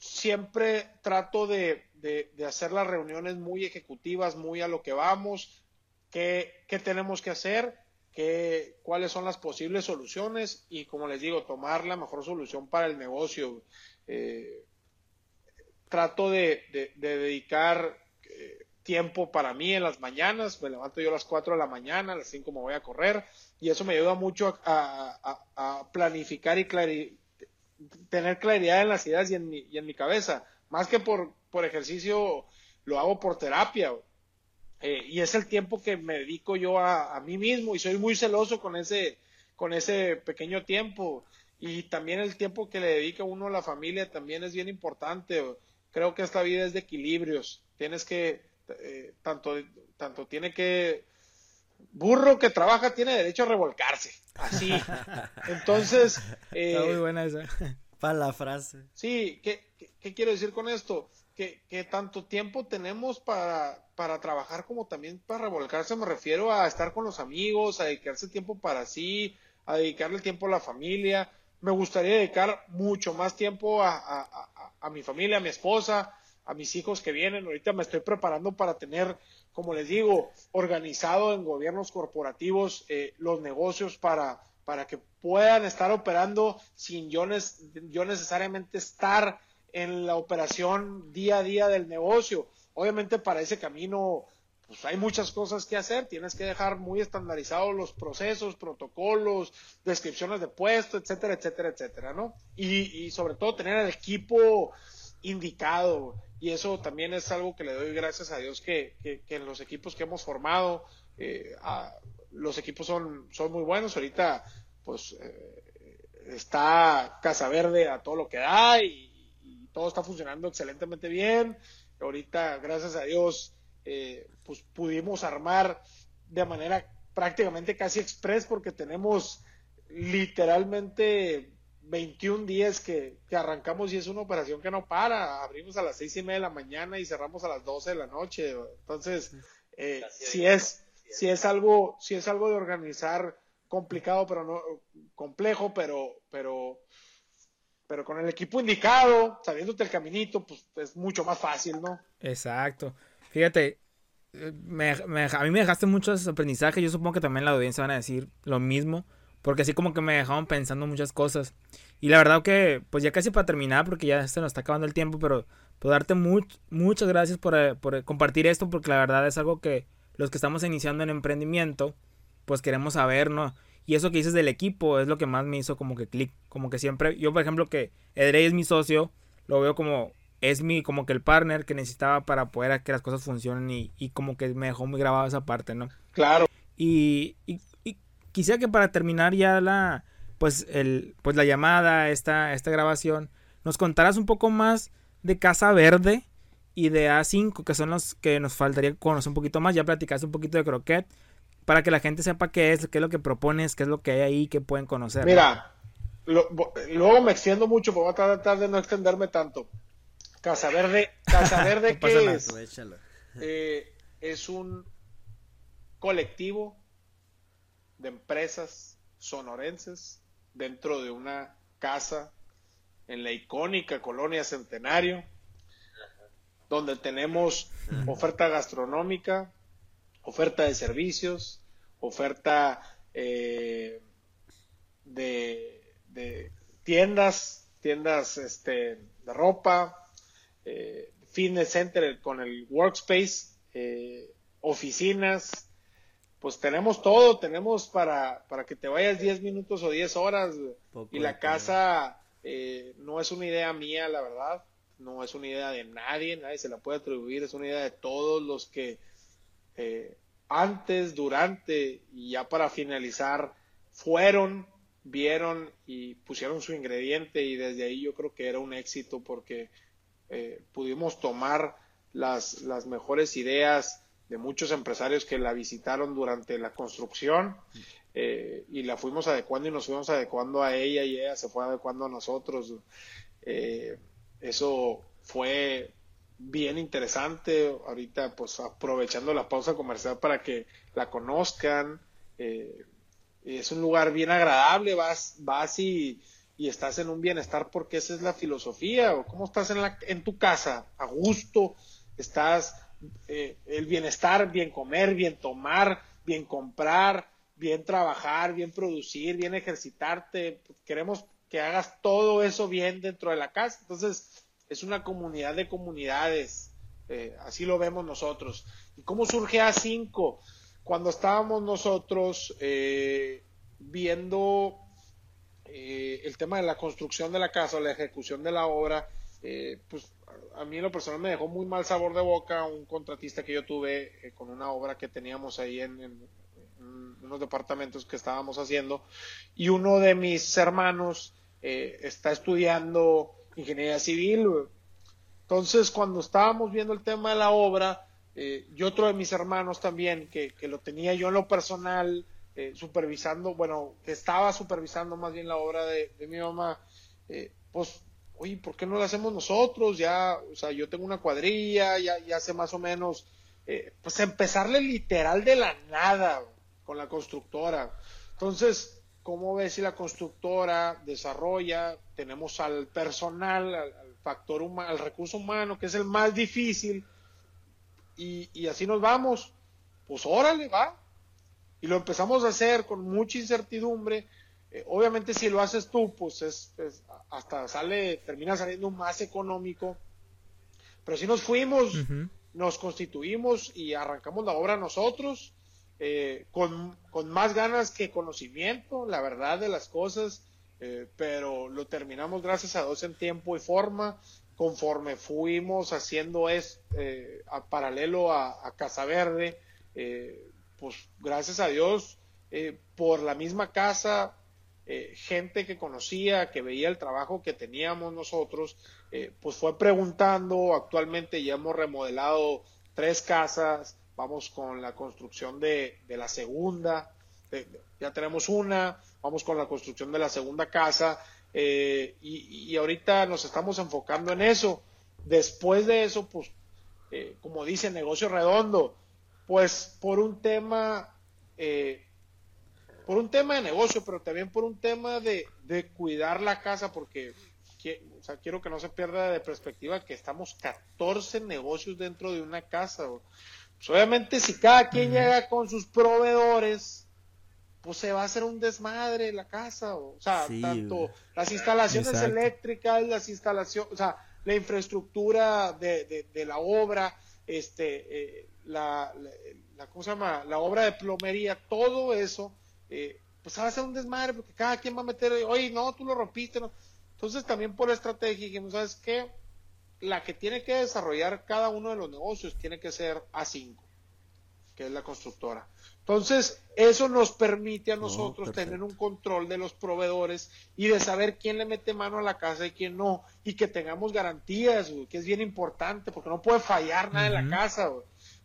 siempre trato de, de, hacer las reuniones muy ejecutivas, muy a lo que vamos, qué, qué tenemos que hacer, qué, cuáles son las posibles soluciones y, como les digo, tomar la mejor solución para el negocio. Eh, trato de, de, dedicar eh, tiempo para mí en las mañanas, me levanto yo a las 4 de la mañana, a las 5 me voy a correr y eso me ayuda mucho a, a, planificar y tener claridad en las ideas y en mi, y en mi cabeza, más que por por ejercicio, lo hago por terapia. Eh, y es el tiempo que me dedico yo a, mí mismo y soy muy celoso con ese, con ese pequeño tiempo. Y también el tiempo que le dedica uno a la familia también es bien importante. Creo que esta vida es de equilibrios. Tienes que, eh, tanto, tanto tiene que, burro que trabaja tiene derecho a revolcarse. Así. Entonces.
Eh, Está muy buena esa.
Para la frase.
Sí, ¿qué, qué quiero decir con esto? que, tanto tiempo tenemos para, para trabajar como también para revolcarse, me refiero a estar con los amigos, a dedicarse tiempo para sí, a dedicarle tiempo a la familia. Me gustaría dedicar mucho más tiempo a, mi familia, a mi esposa, a mis hijos que vienen. Ahorita me estoy preparando para tener como les digo, organizado en gobiernos corporativos eh, los negocios para, para que puedan estar operando sin yo, yo necesariamente estar en la operación día a día del negocio. Obviamente para ese camino pues hay muchas cosas que hacer, tienes que dejar muy estandarizados los procesos, protocolos, descripciones de puesto, etcétera, etcétera, etcétera, ¿no? Y, y sobre todo tener el equipo indicado, y eso también es algo que le doy gracias a Dios que, que, en los equipos que hemos formado, eh, los equipos son, son muy buenos, ahorita pues eh, está Casa Verde a todo lo que da y, todo está funcionando excelentemente bien, ahorita gracias a Dios eh, pues pudimos armar de manera prácticamente casi express porque tenemos literalmente 21 días que, arrancamos y es una operación que no para. Abrimos a las seis y media de la mañana y cerramos a las 12 de la noche. Entonces, eh, si es, si es algo, si es algo de organizar complicado, pero no complejo, pero, pero, pero con el equipo indicado, sabiéndote el caminito, pues es mucho más fácil, ¿no?
Exacto. Fíjate, eh, me, a mí me dejaste muchos aprendizajes. Yo supongo que también la audiencia van a decir lo mismo. Porque así como que me dejaron pensando muchas cosas. Y la verdad que, pues ya casi para terminar, porque ya se nos está acabando el tiempo, pero puedo darte muchas gracias por, eh, por, compartir esto, porque la verdad es algo que los que estamos iniciando en emprendimiento, pues queremos saber, ¿no? Y eso que dices del equipo es lo que más me hizo como que clic. Como que siempre, yo por ejemplo que Edrey es mi socio, lo veo como, es mi, como que el partner que necesitaba para poder que las cosas funcionen y, y como que me dejó muy grabado esa parte, ¿no?
Claro.
Y, y, quisiera que para terminar ya la, pues el, pues la llamada, esta, esta grabación, nos contaras un poco más de Casa Verde y de A5, que son los que nos faltaría conocer un poquito más. Ya platicaste un poquito de Croquet, para que la gente sepa qué es, qué es lo que propones, qué es lo que hay ahí, que pueden conocer.
Mira, luego me extiendo mucho, pero voy a tratar de no extenderme tanto. Casa Verde, Casa Verde, ¿qué es? Eh, es un colectivo de empresas sonorenses dentro de una casa en la icónica colonia Centenario, donde tenemos oferta gastronómica, oferta de servicios, oferta eh, de, tiendas, tiendas este, de ropa, eh, fitness center con el workspace, eh, oficinas, pues tenemos todo, tenemos para, para que te vayas 10 minutos o 10 horas. y la casa eh, no es una idea mía, la verdad. No es una idea de nadie, nadie se la puede atribuir, es una idea de todos los que eh, antes, durante y ya para finalizar fueron, vieron y pusieron su ingrediente y desde ahí yo creo que era un éxito porque eh, pudimos tomar las, las mejores ideas de muchos empresarios que la visitaron durante la construcción eh, y la fuimos adecuando y nos fuimos adecuando a ella y ella se fue adecuando a nosotros. Eh, eso fue bien interesante. Ahorita, pues aprovechando la pausa comercial para que la conozcan. Eh, es un lugar bien agradable, vas, vas y, estás en un bienestar porque esa es la filosofía. Cómo estás en, la, en tu casa, a gusto, estás eh, el bienestar, bien comer, bien tomar, bien comprar, bien trabajar, bien producir, bien ejercitarte. Queremos que hagas todo eso bien dentro de la casa. Entonces, es una comunidad de comunidades. Eh, así lo vemos nosotros. ¿Y cómo surge A5? Cuando estábamos nosotros eh, viendo el tema de la construcción de la casa, la ejecución de la obra, pues a mí en lo personal me dejó muy mal sabor de boca un contratista que yo tuve eh, con una obra que teníamos ahí en, unos departamentos que estábamos haciendo y uno de mis hermanos eh, está estudiando ingeniería civil. Entonces, cuando estábamos viendo el tema de la obra, eh, y otro de mis hermanos también, que, que lo tenía yo en lo personal, supervisando, bueno, que estaba supervisando más bien la obra de, de mi mamá, pues oye, ¿por qué no lo hacemos nosotros? Ya, o sea, yo tengo una cuadrilla, ya, ya sé más o menos, eh, pues empezarle literal de la nada con la constructora. Entonces, ¿cómo ves si la constructora desarrolla? Tenemos al personal, al, factor humano, al recurso humano, que es el más difícil. y, así nos vamos. Pues órale, va. Y lo empezamos a hacer con mucha incertidumbre. Eh, obviamente si lo haces tú, pues es, hasta sale, termina saliendo más económico. Pero si nos fuimos, nos constituimos y arrancamos la obra nosotros, eh, con, con, más ganas que conocimiento, la verdad de las cosas, eh, pero lo terminamos gracias a Dios en tiempo y forma, conforme fuimos haciendo es eh, a paralelo a, Casa Verde, eh, pues gracias a Dios eh, por la misma casa, gente que conocía, que veía el trabajo que teníamos nosotros, pues fue preguntando, actualmente ya hemos remodelado tres casas, vamos con la construcción de, la segunda, ya tenemos una, vamos con la construcción de la segunda casa, eh, y, ahorita nos estamos enfocando en eso. Después de eso, pues, eh, como dice, negocio redondo, pues por un tema, eh, por un tema de negocio, pero también por un tema de, cuidar la casa, porque o sea, quiero que no se pierda de perspectiva que estamos 14 negocios dentro de una casa. Pues, obviamente, si cada quien llega con sus proveedores, pues se va a hacer un desmadre la casa, o, sea, tanto las instalaciones eléctricas, las instalaciones, o sea, la infraestructura de, de, la obra, este, eh, la, la, ¿cómo se llama? La obra de plomería, todo eso, eh, pues va a ser un desmadre porque cada quien va a meter, oye, no, tú lo rompiste, no. Entonces también por estrategia dijimos, ¿sabes qué? La que tiene que desarrollar cada uno de los negocios tiene que ser A5, que es la constructora. Entonces, eso nos permite a nosotros tener un control de los proveedores y de saber quién le mete mano a la casa y quién no, y que tengamos garantías, que es bien importante, porque no puede fallar nada en la casa,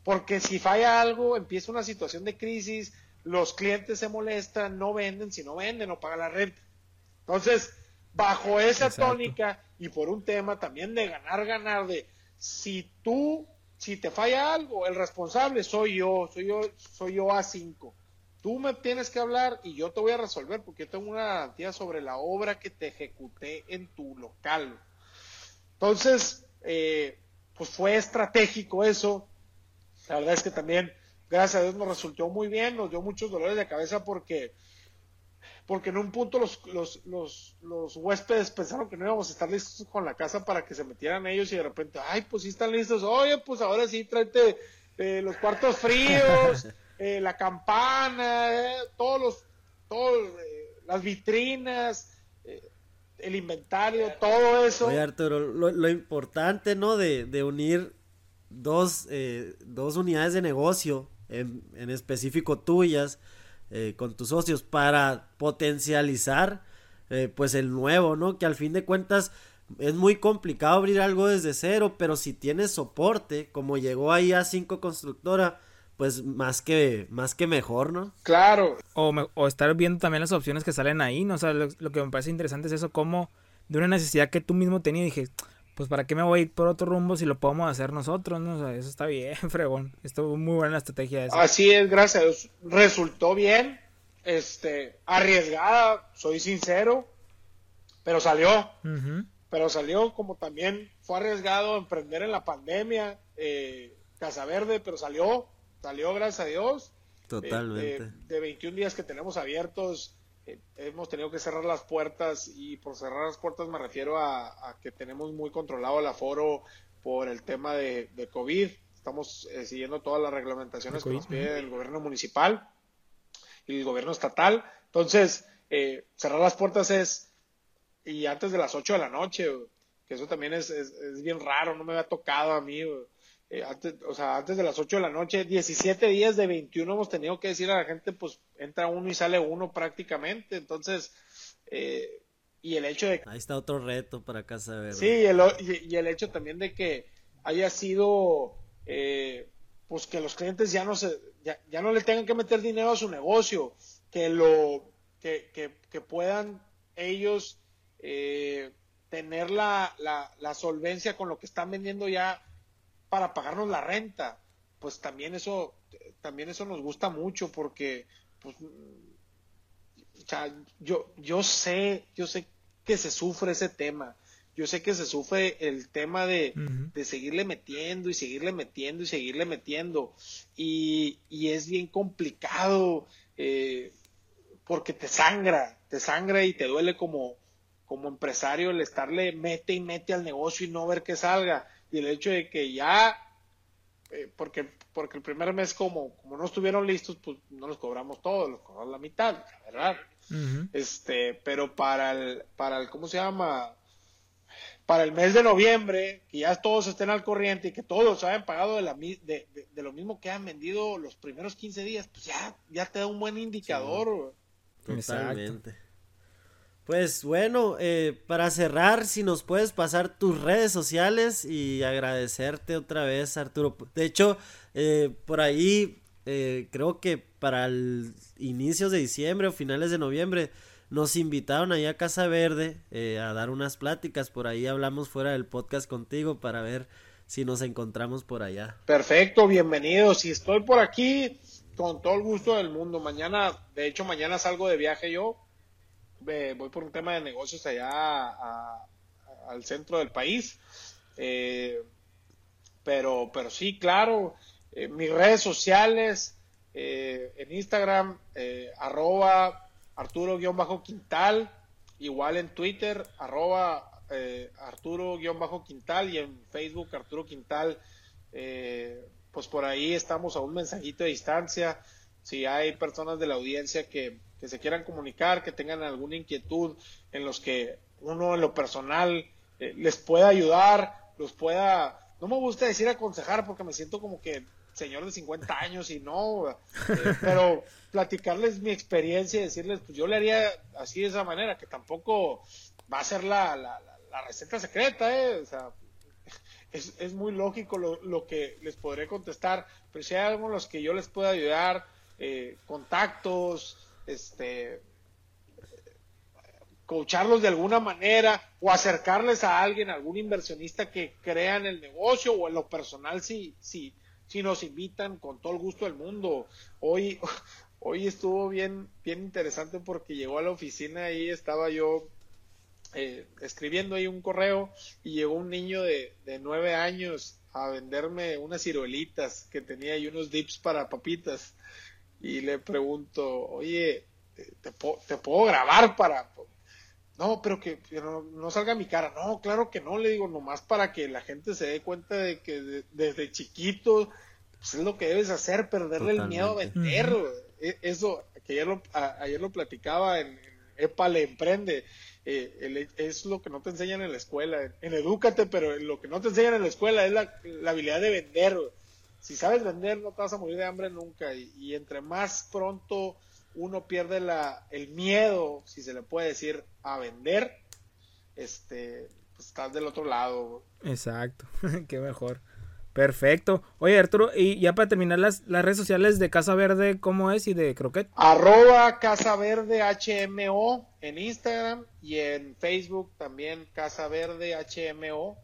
porque si falla algo, empieza una situación de crisis, los clientes se molestan, no venden, si no venden, no pagan la renta. Entonces, bajo esa tónica y por un tema también de ganar, ganar, de si tú si te falla algo, el responsable soy yo, soy yo, soy yo A5. Tú me tienes que hablar y yo te voy a resolver porque yo tengo una garantía sobre la obra que te ejecuté en tu local. Entonces, eh, pues fue estratégico eso. La verdad es que también, gracias a Dios, nos resultó muy bien, nos dio muchos dolores de cabeza porque porque en un punto los, los, los, los, huéspedes pensaron que no íbamos a estar listos con la casa para que se metieran ellos y de repente, ay, pues sí están listos, oye, pues ahora sí, tráete eh, los cuartos fríos, eh, la campana, eh, todos los, todos, las vitrinas, el inventario, todo eso.
Oye, Arturo, lo, lo importante, ¿no? De, de unir dos, dos unidades de negocio, en, en específico tuyas, eh, con tus socios para potencializar eh, pues el nuevo, ¿no? Que al fin de cuentas es muy complicado abrir algo desde cero, pero si tienes soporte, como llegó ahí a 5 constructora, pues más que, más que mejor, ¿no?
Claro.
O, o, estar viendo también las opciones que salen ahí, ¿no? O sea, lo, lo, que me parece interesante es eso, como de una necesidad que tú mismo tenías, dije, pues para qué me voy a ir por otro rumbo si lo podemos hacer nosotros, ¿no? O sea, eso está bien, fregón. Estuvo muy buena la estrategia esa.
Así es, gracias Resultó bien, este, arriesgada, soy sincero, pero salió. Pero salió como también fue arriesgado emprender en la pandemia, eh, Casa Verde, pero salió, salió gracias a Dios.
Totalmente.
de, de 21 días que tenemos abiertos, eh, hemos tenido que cerrar las puertas y por cerrar las puertas me refiero a, que tenemos muy controlado el aforo por el tema de, COVID. Estamos eh, siguiendo todas las reglamentaciones que nos pide el gobierno municipal y el gobierno estatal. Entonces, eh, cerrar las puertas es, y antes de las 8 de la noche, que eso también es, es, bien raro, no me había tocado a mí. Eh, antes, o sea, antes de las 8 de la noche, 17 días de 21 hemos tenido que decir a la gente, pues entra uno y sale uno prácticamente. Entonces, eh, y el hecho de...
Ahí está otro reto para Casa Verde.
Sí, y el, y, el hecho también de que haya sido, eh, pues que los clientes ya no se, ya, ya, no le tengan que meter dinero a su negocio, que lo, que, que, que puedan ellos tener la, la, la solvencia con lo que están vendiendo ya para pagarnos la renta. Pues también eso, también eso nos gusta mucho porque, pues, o sea, yo, yo sé, yo sé que se sufre ese tema. yo sé que se sufre el tema de, seguirle metiendo y seguirle metiendo y seguirle metiendo. Y, es bien complicado eh, porque te sangra, te sangra y te duele como, como empresario el estarle mete y mete al negocio y no ver que salga. Y el hecho de que ya, eh, porque, porque el primer mes como, como no estuvieron listos, pues no los cobramos todos, los cobramos la mitad, ¿verdad? Este, pero para el, para el, ¿cómo se llama? para el mes de noviembre, que ya todos estén al corriente y que todos hayan pagado de, la, de, de, lo mismo que han vendido los primeros 15 días, pues ya, ya te da un buen indicador.
totalmente. Pues bueno, eh, para cerrar, si nos puedes pasar tus redes sociales y agradecerte otra vez, Arturo. De hecho, eh, por ahí eh, creo que para el inicios de diciembre o finales de noviembre nos invitaron ahí a Casa Verde eh, a dar unas pláticas. Por ahí hablamos fuera del podcast contigo para ver si nos encontramos por allá.
Perfecto, bienvenido. Si estoy por aquí, con todo el gusto del mundo. Mañana, de hecho, mañana salgo de viaje yo. Voy por un tema de negocios allá al centro del país. Eh, pero, pero sí, claro, eh, mis redes sociales, en Instagram, arroba Arturo-Quintal, igual en Twitter, arroba eh, Arturo-Quintal y en Facebook Arturo Quintal. Eh, pues por ahí estamos a un mensajito de distancia. Si hay personas de la audiencia que, se quieran comunicar, que tengan alguna inquietud en los que uno en lo personal eh, les pueda ayudar, los pueda, no me gusta decir aconsejar porque me siento como que señor de 50 años y no, eh, pero platicarles mi experiencia y decirles, pues yo le haría así de esa manera, que tampoco va a ser la, la, receta secreta, ¿eh? O sea, es, es muy lógico lo, lo, que les podré contestar, pero si hay algo en los que yo les pueda ayudar, eh, contactos, este, coacharlos de alguna manera o acercarles a alguien, algún inversionista que crea en el negocio o en lo personal si, si, si nos invitan con todo el gusto del mundo. Hoy, hoy estuvo bien, bien interesante porque llegó a la oficina y estaba yo eh, escribiendo ahí un correo y llegó un niño de, de nueve años a venderme unas ciruelitas que tenía y unos dips para papitas y le pregunto, oye, ¿te, te puedo grabar para, no, pero que, no, salga mi cara. No, claro que no, le digo, nomás para que la gente se dé cuenta de que desde chiquito pues es lo que debes hacer, perderle el miedo a vender. E, eso, que ayer lo, ayer lo platicaba en, EPA le emprende. Eh, es lo que no te enseñan en la escuela. En, Edúcate, pero lo que no te enseñan en la escuela es la, habilidad de vender. Si sabes vender, no te vas a morir de hambre nunca. y entre más pronto uno pierde la, el miedo, si se le puede decir, a vender, este, pues estás del otro lado.
Exacto, qué mejor. Perfecto. Oye, Arturo, y ya para terminar las, las redes sociales de Casa Verde, ¿cómo es? Y de Croquet.
Arroba Casa Verde HMO en Instagram y en Facebook también Casa Verde HMO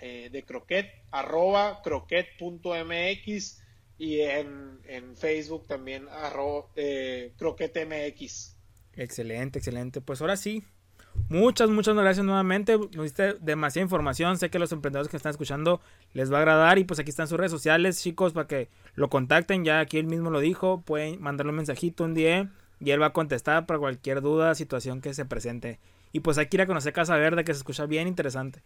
eh, de Croquet, arroba croquet.mx y en, en Facebook también arroba eh, croquetmx.
Excelente, excelente. Pues ahora sí, muchas, muchas gracias nuevamente. Nos diste demasiada información. Sé que los emprendedores que están escuchando les va a agradar. Y pues aquí están sus redes sociales, chicos, para que lo contacten. Ya aquí él mismo lo dijo. Pueden mandarle un mensajito un día y él va a contestar para cualquier duda, situación que se presente. Y pues hay que ir a conocer Casa Verde, que se escucha bien interesante.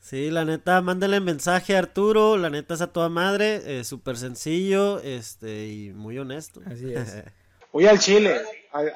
Sí, la neta, mándale mensaje a Arturo, la neta es a toda madre, súper sencillo, este, y muy honesto.
Así es.
Voy al Chile,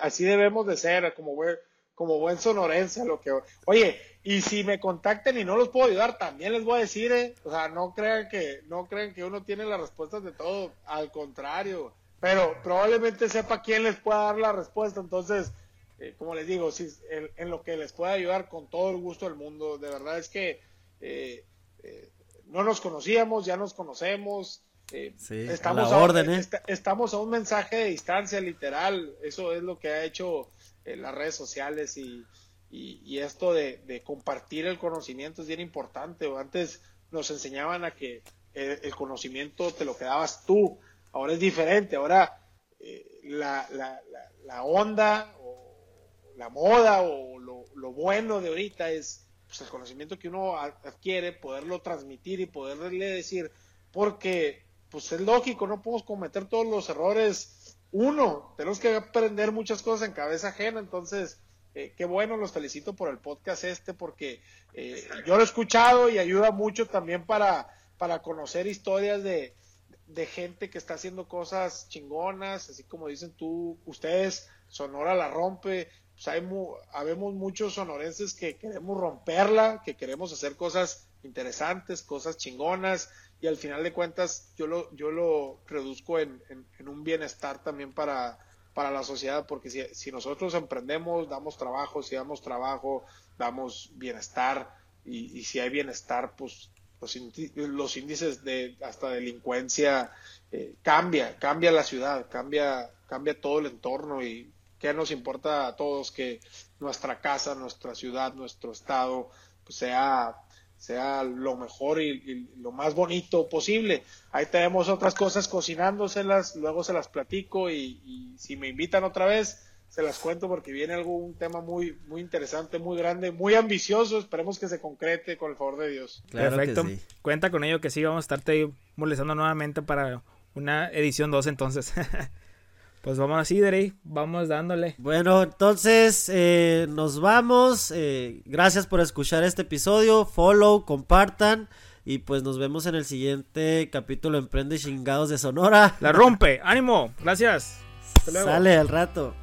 así debemos de ser, como buen, como buen sonorense, lo que, oye, y si me contacten y no los puedo ayudar, también les voy a decir, eh, o sea, no crean que, no crean que uno tiene las respuestas de todo, al contrario, pero probablemente sepa quién les pueda dar la respuesta, entonces, eh, como les digo, si, en lo que les pueda ayudar con todo el gusto del mundo, de verdad es que eh, eh, no nos conocíamos, ya nos conocemos. Eh, estamos, a, orden, estamos a un mensaje de distancia literal. Eso es lo que ha hecho las redes sociales y, esto de, compartir el conocimiento es bien importante. Antes nos enseñaban a que el, conocimiento te lo quedabas tú. Ahora es diferente. Ahora la, la, onda o la moda o lo, lo bueno de ahorita es pues, el conocimiento que uno adquiere, poderlo transmitir y poderle decir, porque pues es lógico, no podemos cometer todos los errores. Uno, tenemos que aprender muchas cosas en cabeza ajena, entonces, eh, qué bueno, los felicito por el podcast este, porque eh, yo lo he escuchado y ayuda mucho también para, para conocer historias de, de gente que está haciendo cosas chingonas, así como dicen tú, ustedes, Sonora la rompe, pues hay habemos muchos sonorenses que queremos romperla, que queremos hacer cosas interesantes, cosas chingonas, y al final de cuentas yo lo, yo lo reduzco en, en, un bienestar también para, para la sociedad, porque si, nosotros emprendemos, damos trabajo, si damos trabajo, damos bienestar, y, y si hay bienestar, pues los, índices de hasta delincuencia eh, cambia, cambia la ciudad, cambia, cambia todo el entorno y qué nos importa a todos que nuestra casa, nuestra ciudad, nuestro estado pues, sea sea lo mejor y, lo más bonito posible. Ahí tenemos otras cosas cocinándoselas, luego se las platico y, y si me invitan otra vez, se las cuento porque viene algún tema muy, muy interesante, muy grande, muy ambicioso. Esperemos que se concrete con el favor de Dios.
Perfecto. Cuenta con ello que sí, vamos a estarte molestando nuevamente para una edición 2 entonces. pues vamos así, Derey, vamos dándole.
Bueno, entonces eh, nos vamos. Eh, gracias por escuchar este episodio. Follow, compartan. Y pues nos vemos en el siguiente capítulo Emprende Chingados de Sonora.
La rompe, ánimo, gracias.
Sale al rato.